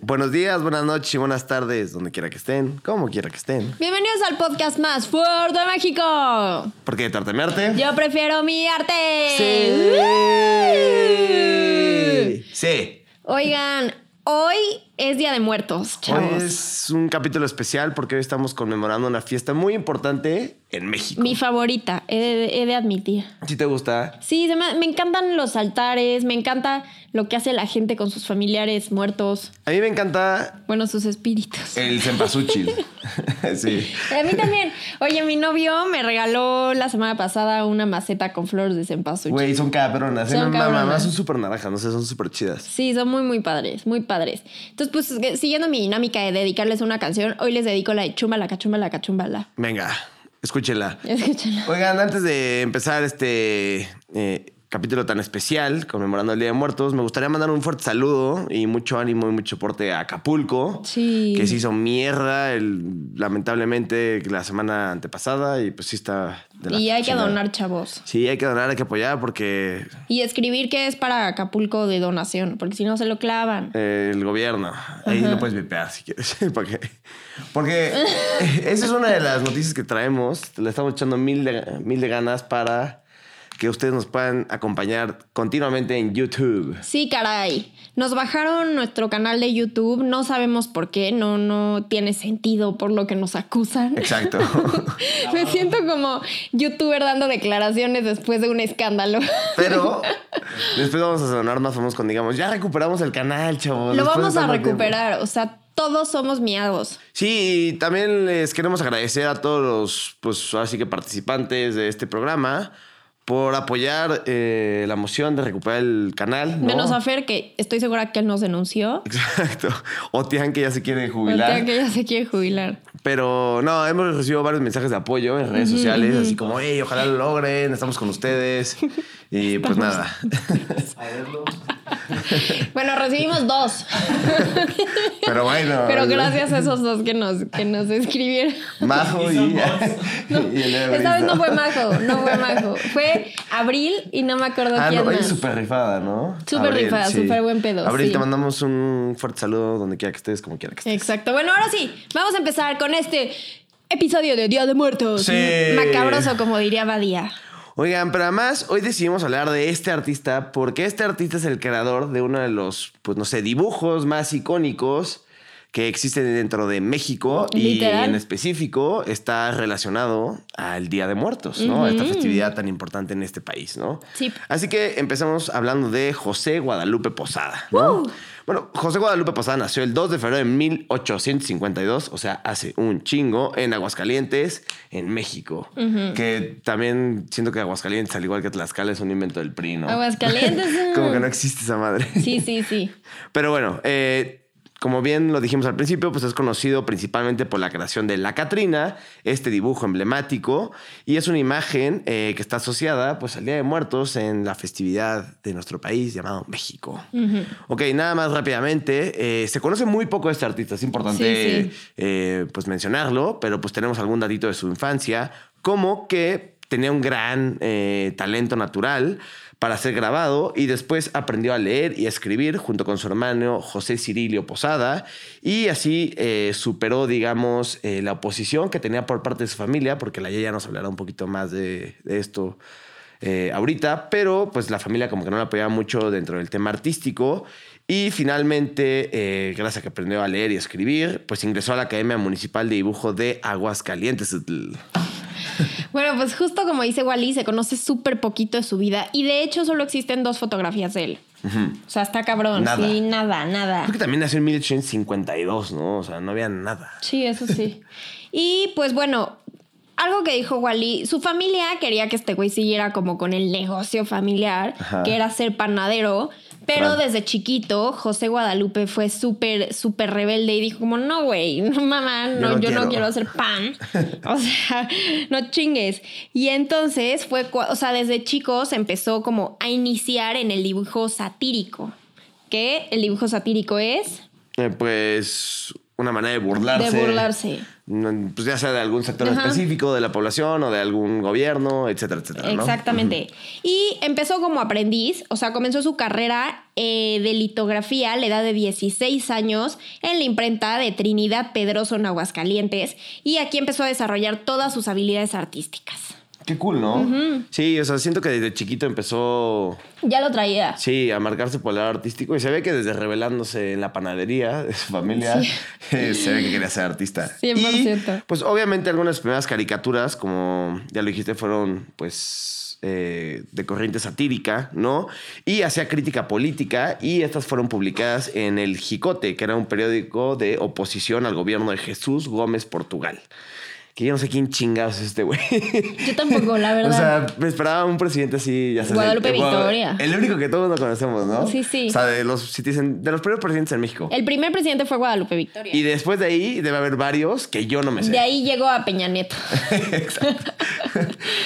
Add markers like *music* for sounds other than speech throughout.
Buenos días, buenas noches y buenas tardes, donde quiera que estén, como quiera que estén. Bienvenidos al podcast más fuerte de México. ¿Por qué tartamearte? Yo prefiero mi arte. Sí. Sí. Oigan, hoy es Día de Muertos, chavos. Es un capítulo especial porque hoy estamos conmemorando una fiesta muy importante en México. Mi favorita, he de, he de admitir. ¿Sí te gusta? Sí, me, me encantan los altares, me encanta lo que hace la gente con sus familiares muertos. A mí me encanta Bueno, sus espíritus. el cempasúchil. *laughs* sí. A mí también. Oye, mi novio me regaló la semana pasada una maceta con flores de cempasúchil. Güey, son cabronas. Son Son cabronas. mamá, son súper naranjas, no sé, son súper chidas. Sí, son muy, muy padres, muy padres. Entonces, pues, eh, siguiendo mi dinámica de dedicarles una canción, hoy les dedico la de Chumbala, cachumbala, cachumbala. Venga, escúchela. *laughs* Escúchala. Oigan, antes de empezar este eh, capítulo tan especial, conmemorando el Día de Muertos, me gustaría mandar un fuerte saludo y mucho ánimo y mucho porte a Acapulco. Sí. Que se hizo mierda el- lamentablemente la semana antepasada y pues sí está... de la Y hay que donar, chavos. Sí, hay que donar, hay que apoyar porque Y escribir que es para Acapulco de donación, porque si no se lo clavan. eh, el gobierno, ahí lo puedes vipear si quieres. *laughs* porque porque *laughs* esa es una de las noticias que traemos. Le estamos echando mil de, mil de ganas para que ustedes nos puedan acompañar continuamente en YouTube. Sí, caray. Nos bajaron nuestro canal de YouTube, no sabemos por qué, no, no tiene sentido por lo que nos acusan. Exacto. *laughs* Me siento como youtuber dando declaraciones después de un escándalo. Pero *laughs* después vamos a sonar más famosos cuando digamos, ya recuperamos el canal, chavos. Lo después vamos a tanto tiempo". recuperar, o sea, todos somos miados. Sí, y también les queremos agradecer a todos los, pues ahora sí que participantes de este programa por apoyar eh, la moción de recuperar el canal. ¿no? Menos a Fer, que estoy segura que él nos denunció. Exacto. *laughs* O Tian que ya se quiere jubilar. día que ella se quiere jubilar. Pero no, hemos recibido varios mensajes de apoyo en redes sociales, así como, hey, ojalá lo logren, estamos con ustedes. Y pues nada. *laughs* Bueno, recibimos dos. Pero bueno. Pero gracias a esos dos que nos, que nos escribieron. Majo y, y *laughs* el Esta vez no fue Majo, no fue Majo. Fue Abril y no me acuerdo Ah, quién no, más. es súper rifada, ¿no? Súper rifada, súper buen pedo, Abril, sí. te mandamos un fuerte saludo donde quiera que estés, como quiera que estés. Exacto. Bueno, ahora sí, vamos a empezar con este episodio de Día de Muertos. Sí. Macabroso, como diría Badía. Oigan, pero además hoy decidimos hablar de este artista porque este artista es el creador de uno de los, pues no sé, dibujos más icónicos que existen dentro de México y Literal. en específico está relacionado al Día de Muertos, ¿no? Esta festividad tan importante en este país, ¿no? Sí. Así que empezamos hablando de José Guadalupe Posada, ¿no? ¡Uh! Bueno, José Guadalupe Posada nació el 2 de febrero de 1852, o sea, hace un chingo, en Aguascalientes, en México. Que también siento que Aguascalientes, al igual que Tlaxcala, es un invento del PRI, ¿no? Aguascalientes. *laughs* Como que no existe esa madre. Sí, sí, sí. *laughs* Pero bueno, eh, como bien lo dijimos al principio, pues es conocido principalmente por la creación de la Catrina, este dibujo emblemático, y es una imagen eh, que está asociada pues al Día de Muertos en la festividad de nuestro país llamado México. Ok, nada más rápidamente, eh, se conoce muy poco de este artista, es importante Sí, sí. eh, pues mencionarlo, pero pues tenemos algún datito de su infancia, como que tenía un gran talento natural para ser grabado y después aprendió a leer y escribir junto con su hermano José Cirilio Posada y así eh, superó, digamos, eh, la oposición que tenía por parte de su familia, porque la ya nos hablará un poquito más de, esto eh, ahorita, pero pues la familia como que no la apoyaba mucho dentro del tema artístico y finalmente, eh, gracias a que aprendió a leer y escribir, pues ingresó a la Academia Municipal de Dibujo de Aguascalientes. *laughs* Bueno, pues justo como dice Wally, se conoce súper poquito de su vida y de hecho solo existen dos fotografías de él. O sea, está cabrón. Nada. Sí, nada, nada. Creo que también nació en 1852, ¿no? O sea, no había nada. Sí, eso sí. *laughs* y pues bueno, algo que dijo Wally, su familia quería que este güey siguiera como con el negocio familiar, Ajá. que era ser panadero. Pero Claro. desde chiquito, José Guadalupe fue súper, súper rebelde y dijo como, no, güey, *laughs* no, mamá, no, no yo no quiero". hacer pan. *laughs* o sea, *laughs* no chingues. Y entonces fue, o sea, desde chicos empezó como a iniciar en el dibujo satírico. Que el dibujo satírico es... Eh, pues una manera de burlarse. De burlarse. Pues ya sea de algún sector Ajá. específico de la población o de algún gobierno, etcétera, etcétera. ¿no? Exactamente. Y empezó como aprendiz, o sea, comenzó su carrera eh, de litografía a la edad de 16 años en la imprenta de Trinidad Pedroso en Aguascalientes y aquí empezó a desarrollar todas sus habilidades artísticas. Qué cool, ¿no? Sí, o sea, siento que desde chiquito empezó, Ya lo traía. sí, a marcarse por el lado artístico y se ve que desde revelándose en la panadería de su familia, *laughs* eh, se ve que quería ser artista. 100%. Y, pues obviamente algunas primeras caricaturas, como ya lo dijiste, fueron pues eh, de corriente satírica, ¿no? Y hacía crítica política y estas fueron publicadas en El Jicote, que era un periódico de oposición al gobierno de Jesús Gómez Portugal. Que yo no sé quién chingados es este güey. Yo tampoco, la *laughs* verdad. O sea, me esperaba un presidente así, ya sabes. Guadalupe el- Victoria. El único que todos no conocemos, ¿no? Sí, sí. O sea, de los, si te dicen, de los primeros presidentes en México. El primer presidente fue Guadalupe Victoria. Y después de ahí debe haber varios que yo no me sé. de ahí llegó a Peña Nieto. *laughs* *laughs*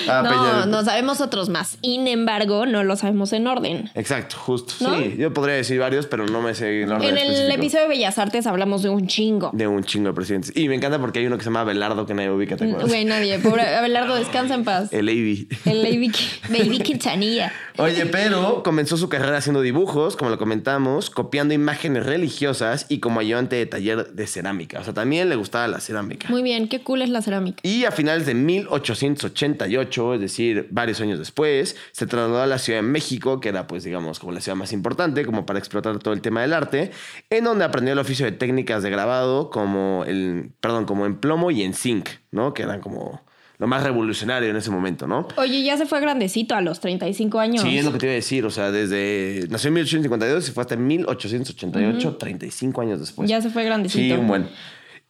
Ah, Peña no, Nieto. no sabemos otros más. Sin embargo, no lo sabemos en orden. Exacto, justo. ¿No? Sí, yo podría decir varios, pero no me sé orden En el específico episodio de Bellas Artes hablamos de un chingo. De un chingo de presidentes. Y me encanta porque hay uno que se llama Belardo que nadie ubica, ¿te acuerdas? Güey, nadie. Pobre Abelardo, descansa en paz. El Avi. El Baby, Baby Quintanilla. Oye, pero comenzó su carrera haciendo dibujos, como lo comentamos, copiando imágenes religiosas y como ayudante de taller de cerámica. O sea, también le gustaba la cerámica. Muy bien, qué cool es la cerámica. Y a finales de 1888, es decir, varios años después, se trasladó a la Ciudad de México, que era, pues, digamos, como la ciudad más importante, como para explotar todo el tema del arte, en donde aprendió el oficio de técnicas de grabado, como el, perdón, como en plomo y en zinc, ¿no? Que eran como lo más revolucionario en ese momento, ¿no? Oye, ya se fue grandecito a los 35 años. Sí, es lo que te iba a decir. O sea, desde. Nació en 1852 y fue hasta 1888, 35 años después. Ya se fue grandecito. Sí, un buen.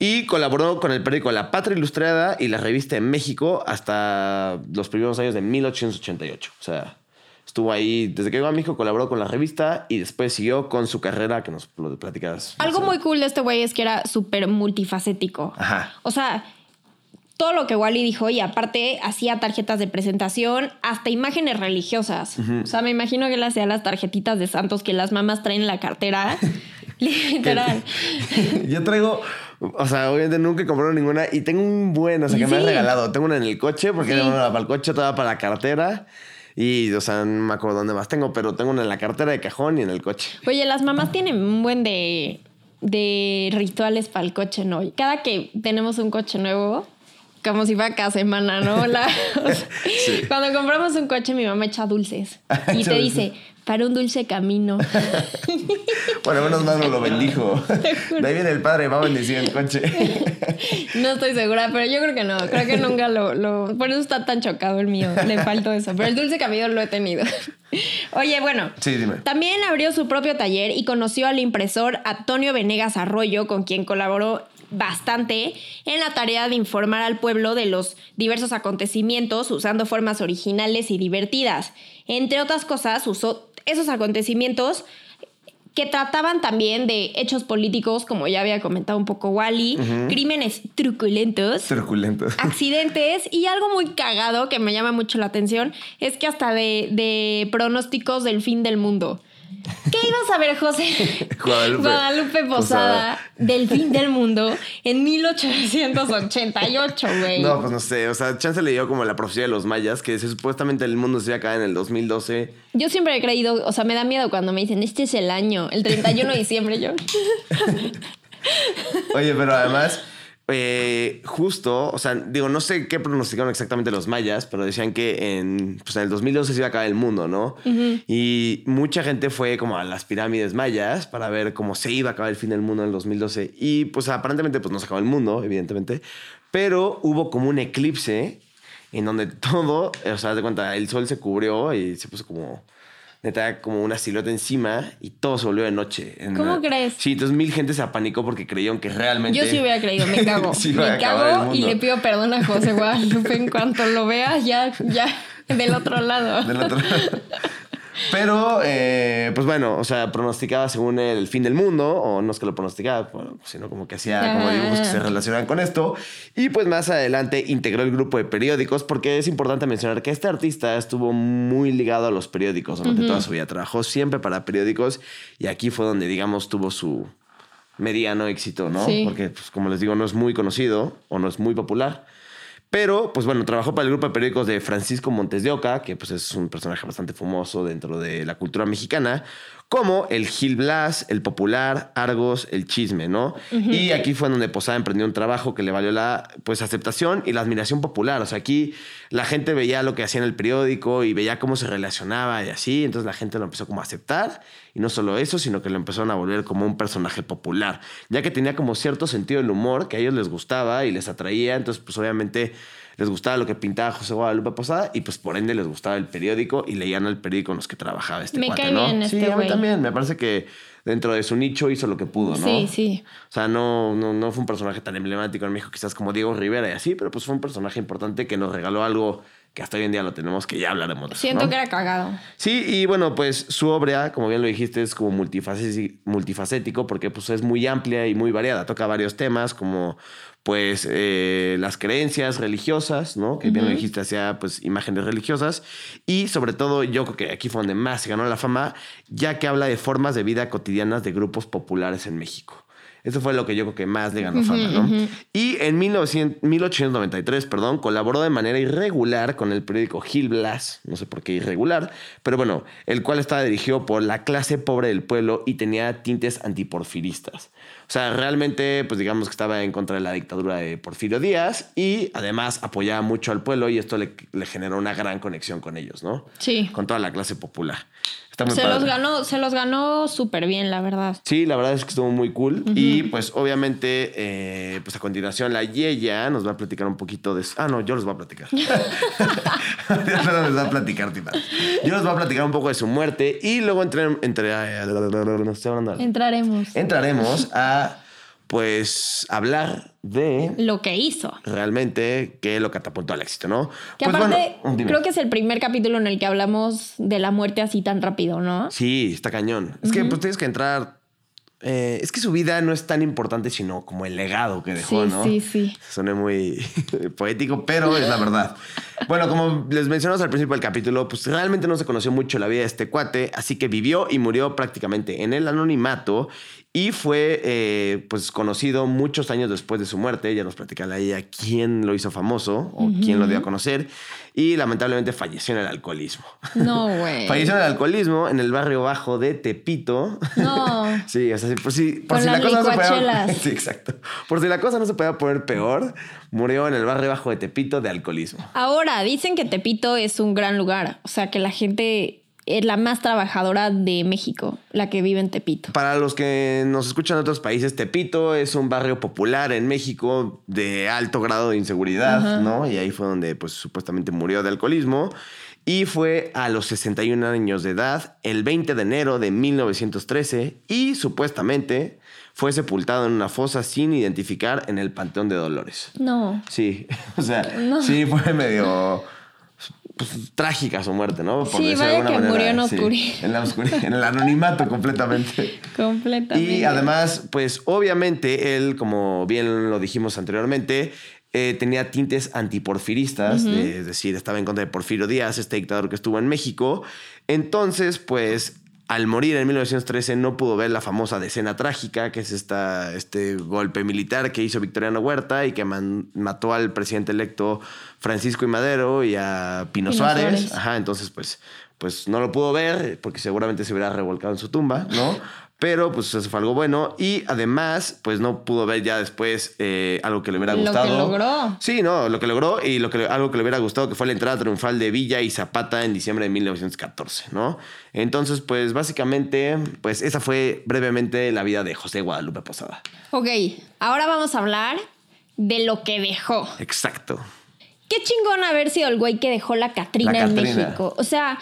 Y colaboró con el periódico La Patria Ilustrada y la revista en México hasta los primeros años de 1888. O sea, estuvo ahí, desde que llegó a México, colaboró con la revista y después siguió con su carrera que nos lo platicas. Algo muy cool de este güey es que era súper multifacético. Ajá. O sea, todo lo que Wally dijo y aparte hacía tarjetas de presentación, hasta imágenes religiosas. O sea, me imagino que él hacía las tarjetitas de santos que las mamás traen en la cartera. *laughs* *laughs* Literal. Yo traigo, o sea, obviamente nunca he comprado ninguna y tengo un buen, o sea, que me han Sí. regalado. Tengo una en el coche porque Sí. tengo una para el coche, toda para la cartera. Y, o sea, no me acuerdo dónde más tengo, pero tengo una en la cartera de cajón y en el coche. Oye, las mamás tienen un buen de, de rituales para el coche, ¿no? Cada que tenemos un coche nuevo, como si fuera cada semana, ¿no? *laughs* La- o sea, Sí. Cuando compramos un coche, mi mamá echa dulces. *laughs* Y te dice, para un dulce camino. *laughs* Bueno, menos mal no lo bendijo. De ahí viene el padre, va a bendecir el coche. No estoy segura, pero yo creo que no. Creo que nunca lo, lo- Por eso está tan chocado el mío. Le faltó eso. Pero el dulce camino lo he tenido. Oye, bueno. Sí, dime. También abrió su propio taller y conoció al impresor Antonio Venegas Arroyo, con quien colaboró bastante en la tarea de informar al pueblo de los diversos acontecimientos usando formas originales y divertidas. Entre otras cosas, usó esos acontecimientos que trataban también de hechos políticos, como ya había comentado un poco Wally, crímenes truculentos, Truculentos. *laughs* accidentes y algo muy cagado que me llama mucho la atención es que hasta de, de pronósticos del fin del mundo. ¿Qué ibas a ver, José? *laughs* Guadalupe. Guadalupe Posada, Posada. del fin del mundo en 1888, güey. No, pues no sé. O sea, Chance le dio como la profecía de los mayas, que supuestamente el mundo se iba a acabar en el 2012. Yo siempre he creído, o sea, me da miedo cuando me dicen, este es el año, el 31 de diciembre, yo. Oye, pero además, eh, justo, o sea, digo, no sé qué pronosticaron exactamente los mayas, pero decían que en, pues en el 2012 se iba a acabar el mundo, ¿no? Y mucha gente fue como a las pirámides mayas para ver cómo se iba a acabar el fin del mundo en el 2012. Y pues aparentemente pues no se acabó el mundo, evidentemente, pero hubo como un eclipse en donde todo, o sea, de cuenta, el sol se cubrió y se puso como... Neta, como una silueta encima y todo se volvió de noche. ¿Cómo una- crees? Sí, entonces mil gente se apanicó porque creyeron que realmente. Yo sí hubiera creído, me cago. *laughs* Sí me cago y le pido perdón a José Guadalupe en cuanto lo vea, ya, ya, del otro lado. Del otro- *laughs* Pero, eh, pues bueno, o sea, pronosticaba según el fin del mundo, o no es que lo pronosticaba, bueno, sino como que hacía como Ah. dibujos que se relacionaban con esto. Y pues más adelante integró el grupo de periódicos, porque es importante mencionar que este artista estuvo muy ligado a los periódicos durante toda su vida. Trabajó siempre para periódicos y aquí fue donde, digamos, tuvo su mediano éxito, ¿no? Sí. Porque, pues, como les digo, no es muy conocido o no es muy popular. Pero, pues bueno, trabajó para el grupo de periódicos de Francisco Montes de Oca, que pues es un personaje bastante famoso dentro de la cultura mexicana, como el Gil Blas, el Popular, Argos, el Chisme, ¿no? Y aquí fue donde Posada emprendió un trabajo que le valió la pues aceptación y la admiración popular. O sea, aquí la gente veía lo que hacía en el periódico y veía cómo se relacionaba y así, entonces la gente lo empezó como a aceptar y no solo eso, sino que lo empezaron a volver como un personaje popular, ya que tenía como cierto sentido del humor que a ellos les gustaba y les atraía, entonces pues obviamente les gustaba lo que pintaba José Guadalupe Posada y pues por ende les gustaba el periódico y leían el periódico en los que trabajaba este Me cuate, cae ¿no? bien sí, este a mí también, me parece que dentro de su nicho hizo lo que pudo, ¿no? Sí, sí. O sea, no, no, no fue un personaje tan emblemático en México, quizás como Diego Rivera y así, pero pues fue un personaje importante que nos regaló algo que hasta hoy en día lo tenemos, que ya hablaremos Siento ¿no? que era cagado. Sí, y bueno, pues su obra, como bien lo dijiste, es como multifacético, porque pues es muy amplia y muy variada. Toca varios temas como pues eh, las creencias religiosas, ¿no? Que bien lo dijiste, hacía pues imágenes religiosas. Y sobre todo yo creo que aquí fue donde más se ganó la fama, ya que habla de formas de vida cotidianas de grupos populares en México. Eso fue lo que yo creo que más le ganó fama, ¿no? Y en 1900 1893, perdón, colaboró de manera irregular con el periódico Gil Blas, no sé por qué irregular, pero bueno, el cual estaba dirigido por la clase pobre del pueblo y tenía tintes antiporfiristas. O sea, realmente, pues digamos que estaba en contra de la dictadura de Porfirio Díaz y además apoyaba mucho al pueblo y esto le, le generó una gran conexión con ellos, ¿no? Sí. Con toda la clase popular. Está muy Se padre. los ganó, se los ganó súper bien, la verdad. Sí, la verdad es que estuvo muy cool. Y pues obviamente, eh, pues a continuación la Yeya nos va a platicar un poquito de... Ah, no, yo les voy a platicar. *laughs* *laughs* yo les voy a platicar, tipa. Yo les voy a platicar un poco de su muerte y luego entre... entre no. Entraremos. Entraremos a, pues, hablar de Lo que hizo. realmente qué lo catapultó al éxito, ¿no? Que Pues, aparte, bueno, creo que es el primer capítulo en el que hablamos de la muerte así tan rápido, ¿no? Sí, está cañón. Es que pues tienes que entrar. eh, es que su vida no es tan importante, sino como el legado que dejó, Sí, ¿no? sí, sí. Suena muy *laughs* poético, pero es la verdad. Bueno, como les mencionamos al principio del capítulo, pues realmente no se conoció mucho la vida de este cuate, así que vivió y murió prácticamente en el anonimato y fue eh, pues conocido muchos años después de su muerte. Ya nos platicará ella quién lo hizo famoso o quién lo dio a conocer y lamentablemente falleció en el alcoholismo. No, *laughs* güey. Falleció en el alcoholismo en el barrio bajo de Tepito. No. *laughs* Sí, o sea, por si, por si la cosa no se podía. *laughs* Sí, exacto. Por si la cosa no se podía poner peor, murió en el barrio bajo de Tepito de alcoholismo. Ahora, dicen que Tepito es un gran lugar. O sea, que la gente la más trabajadora de México, la que vive en Tepito. Para los que nos escuchan en otros países, Tepito es un barrio popular en México de alto grado de inseguridad, ¿no? Y ahí fue donde, pues, supuestamente murió de alcoholismo. Y fue a los 61 años de edad, el 20 de enero de 1913, y supuestamente fue sepultado en una fosa sin identificar en el Panteón de Dolores. No. Sí, *laughs* o sea, No. sí fue medio *laughs* pues, trágica su muerte, ¿no? Sí, decirlo de vaya que murió en sí, oscuri. *laughs* en la oscuridad, en el anonimato completamente. *laughs* Completamente. Y además, pues obviamente él, como bien lo dijimos anteriormente, eh, tenía tintes antiporfiristas, es decir, estaba en contra de Porfirio Díaz, este dictador que estuvo en México. Entonces, pues al morir en 1913 no pudo ver la famosa decena trágica, que es esta, este golpe militar que hizo Victoriano Huerta y que man- mató al presidente electo Francisco y Madero y a Pino, Pino Suárez. Suárez. Ajá, entonces pues, pues no lo pudo ver porque seguramente se hubiera revolcado en su tumba, ¿no? Pero pues eso fue algo bueno y además pues no pudo ver ya después eh, algo que le hubiera Lo que gustado. logró. Sí, no, lo que logró y lo que, algo que le hubiera gustado que fue la entrada triunfal de Villa y Zapata en diciembre de 1914, ¿no? Entonces pues básicamente pues esa fue brevemente la vida de José Guadalupe Posada. Ok, ahora vamos a hablar de lo que dejó. Exacto. Qué chingón haber sido el güey que dejó la Catrina en. México. O sea,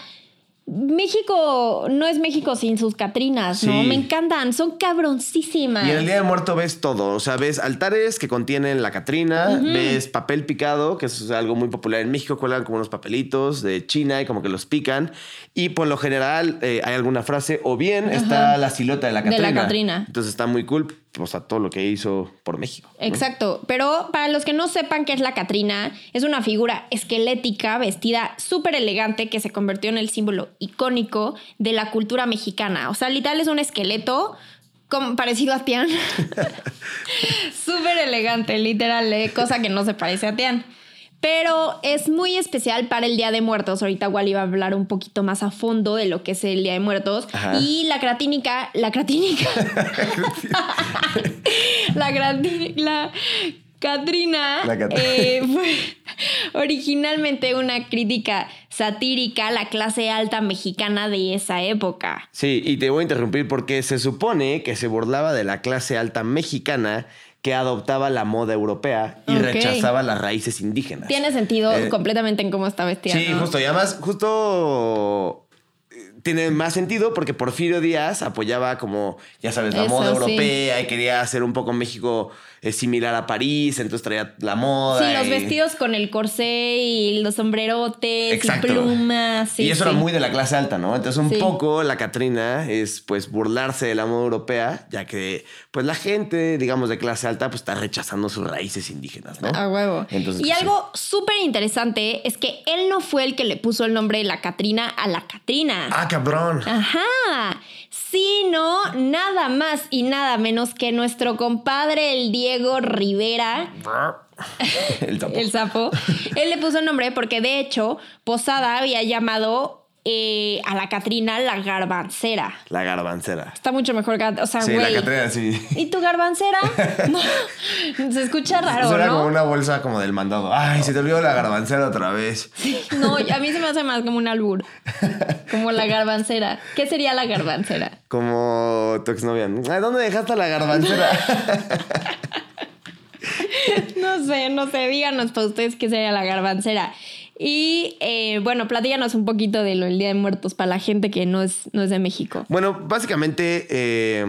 México no es México sin sus Catrinas, ¿no? Sí. Me encantan, son cabroncísimas. Y en el Día de Muerto ves todo, o sea, ves altares que contienen la Catrina, ves papel picado, que es algo muy popular en México, cuelgan como unos papelitos de China y como que los pican, y por lo general eh, hay alguna frase, o bien está la silueta de la De la Catrina. Catrina. Entonces está muy cool, o sea, todo lo que hizo por México. ¿no? Exacto, pero para los que no sepan qué es la Catrina, es una figura esquelética vestida súper elegante que se convirtió en el símbolo icónico de la cultura mexicana. O sea, literal es un esqueleto como parecido a Tian. *laughs* *laughs* Súper elegante, literal, eh, cosa que no se parece a Tian. Pero es muy especial para el Día de Muertos. Ahorita Wally va a hablar un poquito más a fondo de lo que es el Día de Muertos. Ajá. Y la cratínica, la cratínica. *laughs* la cratínica, la Cat- eh, fue originalmente una crítica satírica a la clase alta mexicana de esa época. Sí, y te voy a interrumpir porque se supone que se burlaba de la clase alta mexicana que adoptaba la moda europea y rechazaba las raíces indígenas. Tiene sentido Eh, completamente en cómo está vestida. Sí, ¿no? justo. Y además, justo eh, tiene más sentido porque Porfirio Díaz apoyaba como, ya sabes, la Eso, moda sí. europea y quería hacer un poco México eh, similar a París, entonces traía la moda. Sí, los vestidos con el corsé y los sombrerotes Exacto. y plumas. sí, y eso sí. era muy de la clase alta, ¿no? Entonces un Sí. poco la Catrina es pues burlarse de la moda europea, ya que pues la gente, digamos, de clase alta pues está rechazando sus raíces indígenas, ¿no? A huevo. Entonces, y pues, algo súper interesante es que él no fue el que le puso el nombre de la Catrina a la Catrina. Ah, cabrón. Ajá, sino nada más y nada menos que nuestro compadre el Diego Rivera, *laughs* El sapo. el sapo. Él le puso nombre porque de hecho Posada había llamado eh, a la Catrina la garbancera. La garbancera. Está mucho mejor que, o sea, Sí, güey. la Catrina, sí. ¿Y tu garbancera? *laughs* No, se escucha raro, Suena ¿no? como una bolsa como del mandado. Ay, se te olvidó la garbancera otra vez. No, a mí se me hace más como un albur. Como la garbancera. ¿Qué sería la garbancera? Como tu exnovia. Ay, ¿Dónde dejaste la garbancera? *laughs* No sé, no sé. Díganos para ustedes qué sería la garbancera. Y eh, bueno, platíganos un poquito de lo del Día de Muertos para la gente que no es, no es de México. bueno, básicamente eh,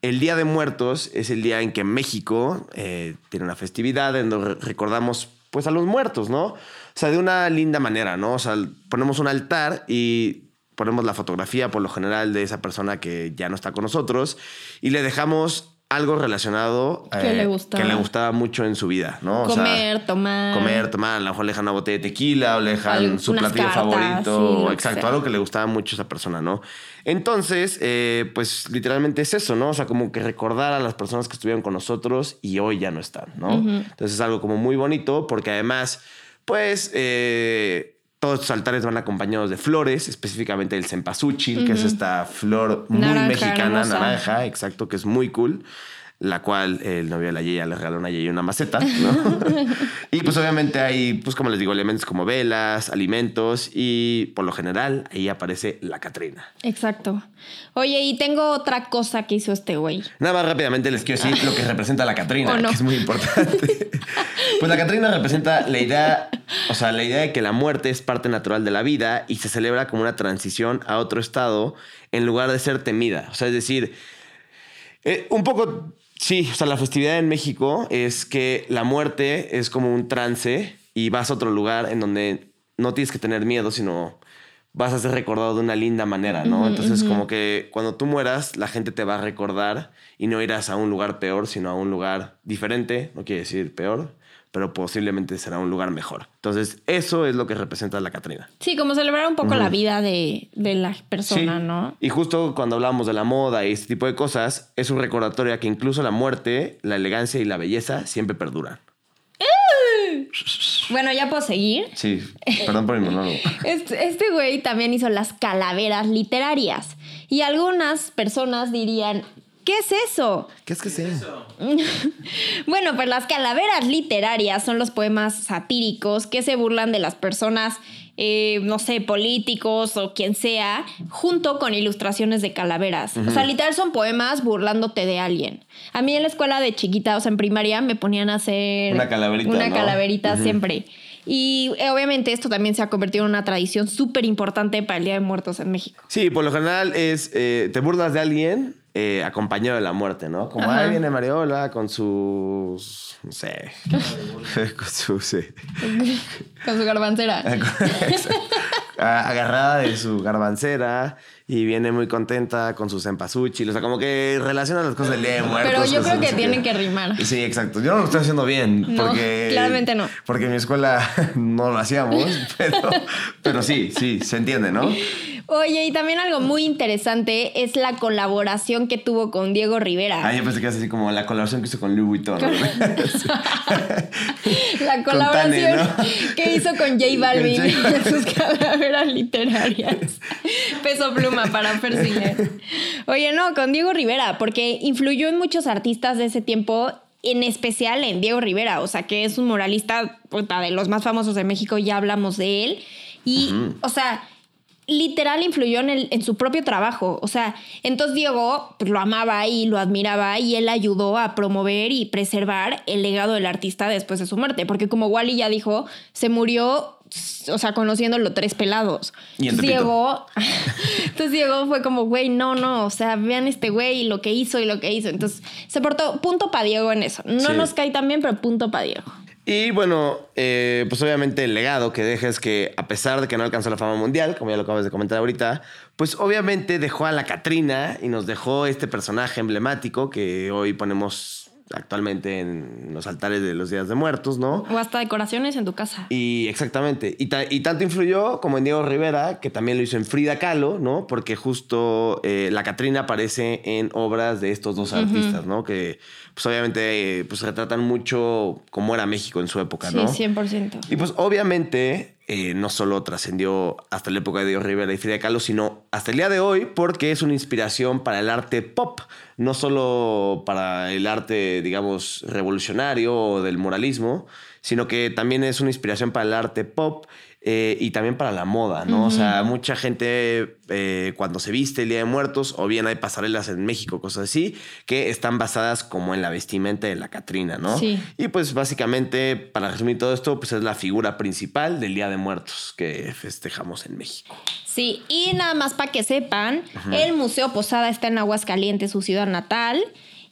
el Día de Muertos es el día en que México eh, tiene una festividad en donde recordamos pues a los muertos, ¿no? O sea, de una linda manera, ¿no? O sea, ponemos un altar y ponemos la fotografía por lo general de esa persona que ya no está con nosotros y le dejamos algo relacionado eh, Que le que le gustaba mucho en su vida, ¿no? O sea, comer, tomar. comer, tomar, a lo mejor le dejan una botella de tequila o le dejan su platillo cartas, favorito. sí, lo que exacto, algo que le gustaba mucho a esa persona, ¿no? Entonces, eh, pues literalmente es eso, ¿no? O sea, como que recordar a las personas que estuvieron con nosotros y hoy ya no están, ¿no? Entonces es algo como muy bonito porque además, pues... eh, todos estos altares van acompañados de flores, específicamente el cempasúchil, que es esta flor muy Naranja, mexicana, hermosa. naranja, exacto, que es muy cool la cual el novio de la Yeya le regaló a una Yeya una maceta, ¿no? *laughs* y pues obviamente hay, pues como les digo, elementos como velas, alimentos y por lo general ahí aparece la Catrina. Exacto. Oye, y tengo otra cosa que hizo este güey. Nada más rápidamente les quiero decir lo que representa la Catrina, ¿O no? que es muy importante. *laughs* pues la Catrina representa la idea, o sea, la idea de que la muerte es parte natural de la vida y se celebra como una transición a otro estado en lugar de ser temida. O sea, es decir, eh, un poco, sí, o sea, la festividad en México es que la muerte es como un trance y vas a otro lugar en donde no tienes que tener miedo, sino vas a ser recordado de una linda manera, ¿no? Entonces, como que cuando tú mueras, la gente te va a recordar y no irás a un lugar peor, sino a un lugar diferente, no quiere decir peor, pero posiblemente será un lugar mejor. Entonces, eso es lo que representa la Catrina. Sí, como celebrar un poco la vida de, de la persona, Sí. ¿no? Y justo cuando hablamos de la moda y este tipo de cosas, es un recordatorio a que incluso la muerte, la elegancia y la belleza siempre perduran. Bueno, ya puedo seguir. Sí, perdón por mi monólogo. *laughs* Este, este güey también hizo las calaveras literarias. Y algunas personas dirían, ¿qué es eso? ¿Qué es que sea? *laughs* Bueno, pues las calaveras literarias son los poemas satíricos que se burlan de las personas, eh, no sé, políticos o quien sea, junto con ilustraciones de calaveras. O sea, literal son poemas burlándote de alguien. A mí en la escuela de chiquita, o sea, en primaria, me ponían a hacer Una calaverita, Una ¿no? calaverita siempre. Y eh, obviamente esto también se ha convertido en una tradición súper importante para el Día de Muertos en México. Sí, por lo general es, eh, te burlas de alguien eh, acompañado de la muerte, ¿no? Como, Ajá. ahí viene Mariola con sus, no sé, *laughs* con su, sí. *laughs* Con su garbancera. *laughs* Ah, agarrada de su garbancera y viene muy contenta con su cempasúchil. O sea, como que relaciona las cosas del día de muertos. Pero yo creo que tienen que rimar. Sí, exacto. Yo no lo estoy haciendo bien. No, porque, claramente no. Porque en mi escuela no lo hacíamos, pero, pero sí, sí, se entiende, ¿no? Oye, y también algo muy interesante es la colaboración que tuvo con Diego Rivera. Ah, yo pensé que era así como la colaboración que hizo con Louis Vuitton. ¿no? *laughs* La Tane, colaboración ¿no? que hizo con J Balvin en sus calaveras literarias. *laughs* Peso pluma para persignar. Oye, no, con Diego Rivera, porque influyó en muchos artistas de ese tiempo, en especial en Diego Rivera, o sea, que es un moralista puta, de los más famosos de México, ya hablamos de él. Y, o sea, literal influyó en, el, en su propio trabajo. O sea, entonces Diego pues, lo amaba y lo admiraba y él ayudó a promover y preservar el legado del artista después de su muerte. Porque como Wally ya dijo, se murió, o sea, conociéndolo tres pelados. Y en entonces. Diego, *laughs* entonces Diego fue como, güey, no, no, o sea, vean este güey y lo que hizo y lo que hizo. Entonces se portó punto para Diego en eso. No Sí. nos cae tan bien, pero punto para Diego. Y bueno, eh, pues obviamente el legado que deja es que a pesar de que no alcanzó la fama mundial, como ya lo acabas de comentar ahorita, pues obviamente dejó a la Catrina y nos dejó este personaje emblemático que hoy ponemos actualmente en los altares de los días de muertos, ¿no? O hasta decoraciones en tu casa. Y exactamente. Y, ta- y tanto influyó como en Diego Rivera, que también lo hizo en Frida Kahlo, ¿no? Porque justo eh, la Catrina aparece en obras de estos dos artistas, ¿no? Que pues obviamente pues retratan mucho cómo era México en su época, Sí, ¿no? 100%. Y pues obviamente eh, no solo trascendió hasta la época de Diego Rivera y Frida Kahlo, sino hasta el día de hoy porque es una inspiración para el arte pop, no solo para el arte, digamos, revolucionario o del moralismo, sino que también es una inspiración para el arte pop eh, y también para la moda, ¿no? O sea, mucha gente eh, cuando se viste el Día de Muertos, o bien hay pasarelas en México, cosas así, que están basadas como en la vestimenta de la Catrina, ¿no? Sí. Y pues básicamente, para resumir todo esto, pues es la figura principal del Día de Muertos que festejamos en México. Sí, y nada más para que sepan, el Museo Posada está en Aguascalientes, su ciudad natal.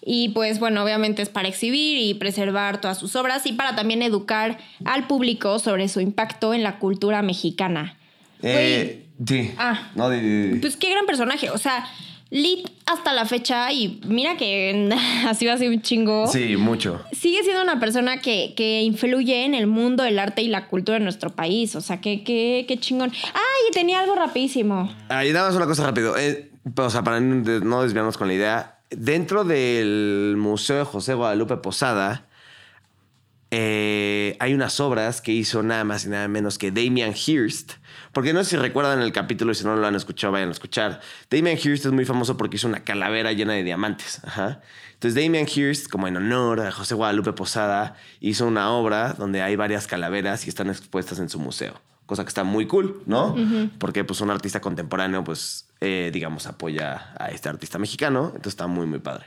Y pues bueno, obviamente es para exhibir y preservar todas sus obras y para también educar al público sobre su impacto en la cultura mexicana. Eh, sí. Ah. No, di- di- di. Pues qué gran personaje, o sea, Lit hasta la fecha, y mira que *laughs* así va a ser un chingo. Sí, mucho. Sigue siendo una persona que, que influye en el mundo del arte y la cultura de nuestro país. O sea, que, que, qué chingón. ¡Ay! Tenía algo rapidísimo. Ahí nada más una cosa rápido. Eh, o sea, para no desviarnos con la idea. Dentro del Museo de José Guadalupe Posada eh, hay unas obras que hizo nada más y nada menos que Damian Hirst. Porque no sé si recuerdan el capítulo y si no lo han escuchado, vayan a escuchar. Damian Hirst es muy famoso porque hizo una calavera llena de diamantes. Ajá. Entonces Damian Hirst, como en honor a José Guadalupe Posada, hizo una obra donde hay varias calaveras y están expuestas en su museo. Cosa que está muy cool, ¿no? Porque pues un artista contemporáneo, pues, eh, digamos, apoya a este artista mexicano. Entonces está muy, muy padre.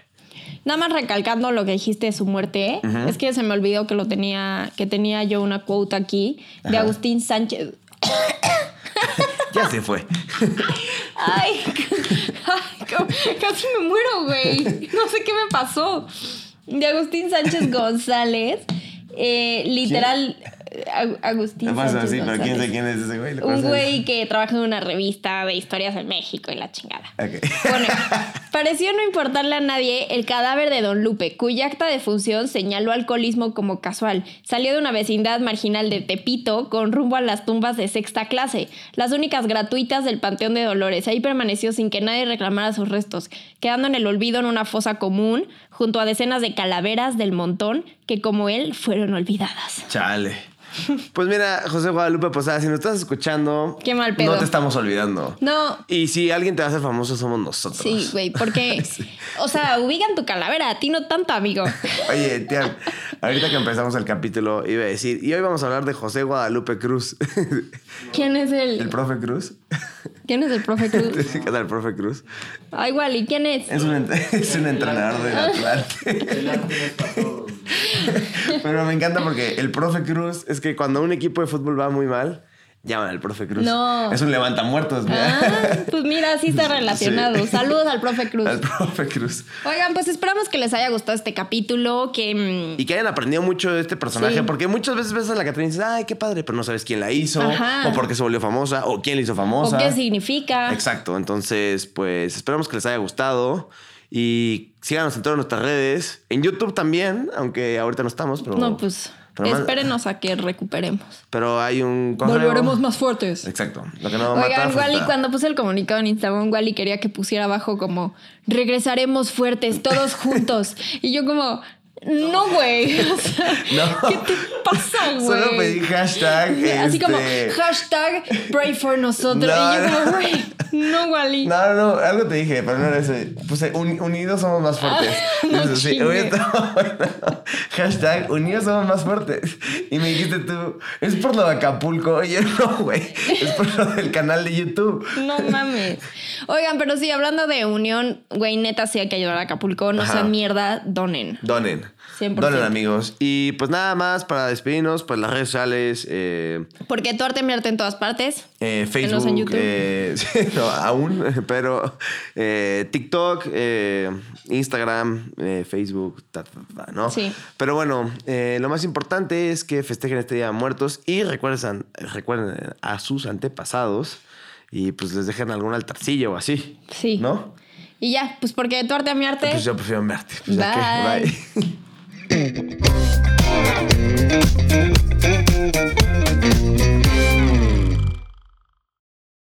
Nada más recalcando lo que dijiste de su muerte, es que se me olvidó que lo tenía, que tenía yo una quote aquí de Ajá. Agustín Sánchez. *laughs* Ya se fue. Ay, ay, ca- casi me muero, güey. No sé qué me pasó. De Agustín Sánchez González. eh, literal, Agustín pero quién González. sabe quién es ese güey. ¿Lo Un güey que trabaja en una revista de historias en México y la chingada. Bueno, *laughs* pareció no importarle a nadie el cadáver de Don Lupe, cuya acta de función señaló alcoholismo como casual. Salió de una vecindad marginal de Tepito con rumbo a las tumbas de sexta clase, las únicas gratuitas del Panteón de Dolores. Ahí permaneció sin que nadie reclamara sus restos, quedando en el olvido en una fosa común junto a decenas de calaveras del montón que como él fueron olvidadas. Chale. Pues mira, José Guadalupe Posada, si nos estás escuchando, Qué mal pedo. no te estamos olvidando. No, Y si alguien te va a hacer famoso, somos nosotros. sí, güey, porque, *laughs* o sea, ubican tu calavera, a ti no tanto, amigo. *laughs* Oye, tía, ahorita que empezamos el capítulo, iba a decir, y hoy vamos a hablar de José Guadalupe Cruz. ¿Quién es el, ¿El profe Cruz? ¿Quién es el profe *laughs* Cruz? ¿Qué tal el profe Cruz? Ah, igual, ¿y quién es? Es un, *laughs* es un entrenador del *laughs* Atlante. El arte es para todos. Pero me encanta porque el profe Cruz es que cuando un equipo de fútbol va muy mal, llaman al profe Cruz. No. Es un levantamuertos, Ah, pues mira, sí está *laughs* relacionado. Sí. Saludos al profe Cruz. Al profe Cruz. Oigan, pues esperamos que les haya gustado este capítulo, que... mm, Y que hayan aprendido mucho de este personaje, Sí. porque muchas veces ves a la Catrina y dices, ay, qué padre, pero no sabes quién la hizo, Ajá. o por qué se volvió famosa, o quién la hizo ¿O famosa. qué significa? Exacto, entonces, pues esperamos que les haya gustado. Y síganos en todas nuestras redes. En YouTube también, aunque ahorita no estamos, pero. No, pues... Pero, más- Espérenos a que recuperemos. pero hay un. Volveremos más fuertes. Exacto. Lo que no Oigan, Wally, cuando puse el comunicado en Instagram, Wally quería que pusiera abajo como regresaremos fuertes, todos juntos. y yo como, no, güey. *laughs* O sea, No. ¿Qué te pasa, *laughs* güey? Solo pedí hashtag. Así como este, hashtag pray for nosotros. No, y yo como, no. güey, no, Wally. No, no, algo te dije, pero no era eso. Puse "Uni- unidos somos más fuertes. *laughs* Ah, no así, chingue. "Oye, está bueno". Hashtag unidos somos más fuertes. Y me dijiste tú, es por lo de Acapulco. Oye, no, güey. Es por lo del canal de YouTube. No mames. Oigan, pero sí, hablando de unión, güey, neta sí hay que ayudar a Acapulco. No sean mierda, donen. Donen. 100%. Donen, amigos. Y pues nada más para despedirnos, pues las redes sociales, eh, Porque tu arte en todas partes. eh, en Facebook, YouTube. eh, *laughs* sí, no, aún, *laughs* pero TikTok, Instagram, Facebook, ta, ta, ta, ¿no? Sí. Pero bueno, eh, lo más importante es que festejen este Día de Muertos y recuerden, recuerden a sus antepasados y pues les dejen algún altarcillo o así. Sí. ¿No? Y ya, pues porque tu arte a mi arte. Pues yo prefiero mi arte. Pues bye. Ya bye. *laughs*